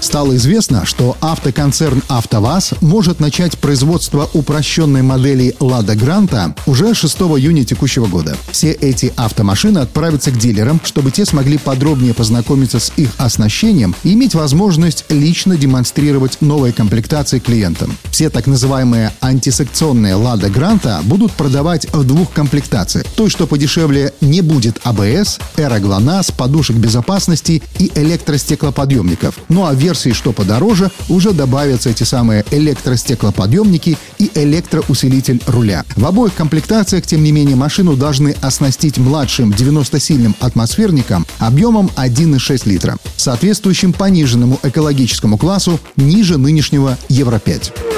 Стало известно, что автоконцерн «АвтоВАЗ» может начать производство упрощенной модели «Лада Гранта» уже 6 июня текущего года. Все эти автомашины отправятся к дилерам, чтобы те смогли подробнее познакомиться с их оснащением и иметь возможность лично демонстрировать новые комплектации клиентам. Все так называемые антисекционные «Лада Гранта» будут продавать в двух комплектациях. Той, что подешевле, не будет АБС, эроглонасс, подушек безопасности и электростеклоподъемников. Ну а версии, что подороже, уже добавятся эти самые электростеклоподъемники и электроусилитель руля. В обоих комплектациях, тем не менее, машину должны оснастить младшим 90-сильным атмосферником объемом 1,6 литра, соответствующим пониженному экологическому классу ниже нынешнего Евро-5.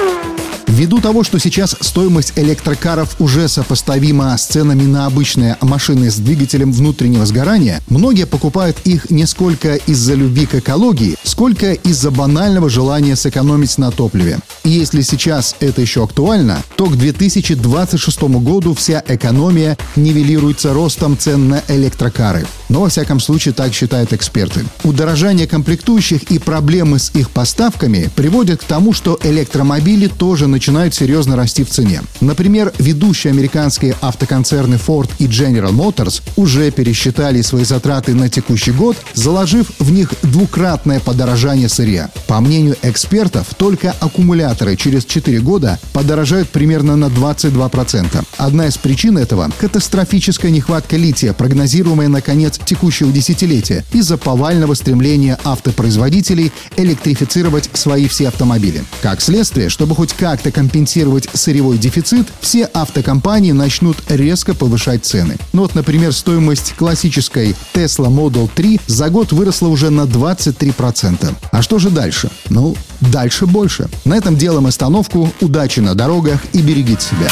Ввиду того, что сейчас стоимость электрокаров уже сопоставима с ценами на обычные машины с двигателем внутреннего сгорания, многие покупают их не сколько из-за любви к экологии, сколько из-за банального желания сэкономить на топливе. И если сейчас это еще актуально, то к 2026 году вся экономия нивелируется ростом цен на электрокары. Но, во всяком случае, так считают эксперты. Удорожание комплектующих и проблемы с их поставками приводят к тому, что электромобили тоже начинают серьезно расти в цене. Например, ведущие американские автоконцерны Ford и General Motors уже пересчитали свои затраты на текущий год, заложив в них двукратное подорожание сырья. По мнению экспертов, только аккумуляторы через 4 года подорожают примерно на 22%. Одна из причин этого – катастрофическая нехватка лития, прогнозируемая на конец текущего десятилетия из-за повального стремления автопроизводителей электрифицировать свои все автомобили. Как следствие, чтобы хоть как как-то компенсировать сырьевой дефицит, все автокомпании начнут резко повышать цены. Ну вот, например, стоимость классической Tesla Model 3 за год выросла уже на 23%. А что же дальше? Ну, дальше больше. На этом делаем остановку. Удачи на дорогах и берегите себя.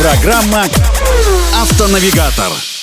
Программа «Автонавигатор».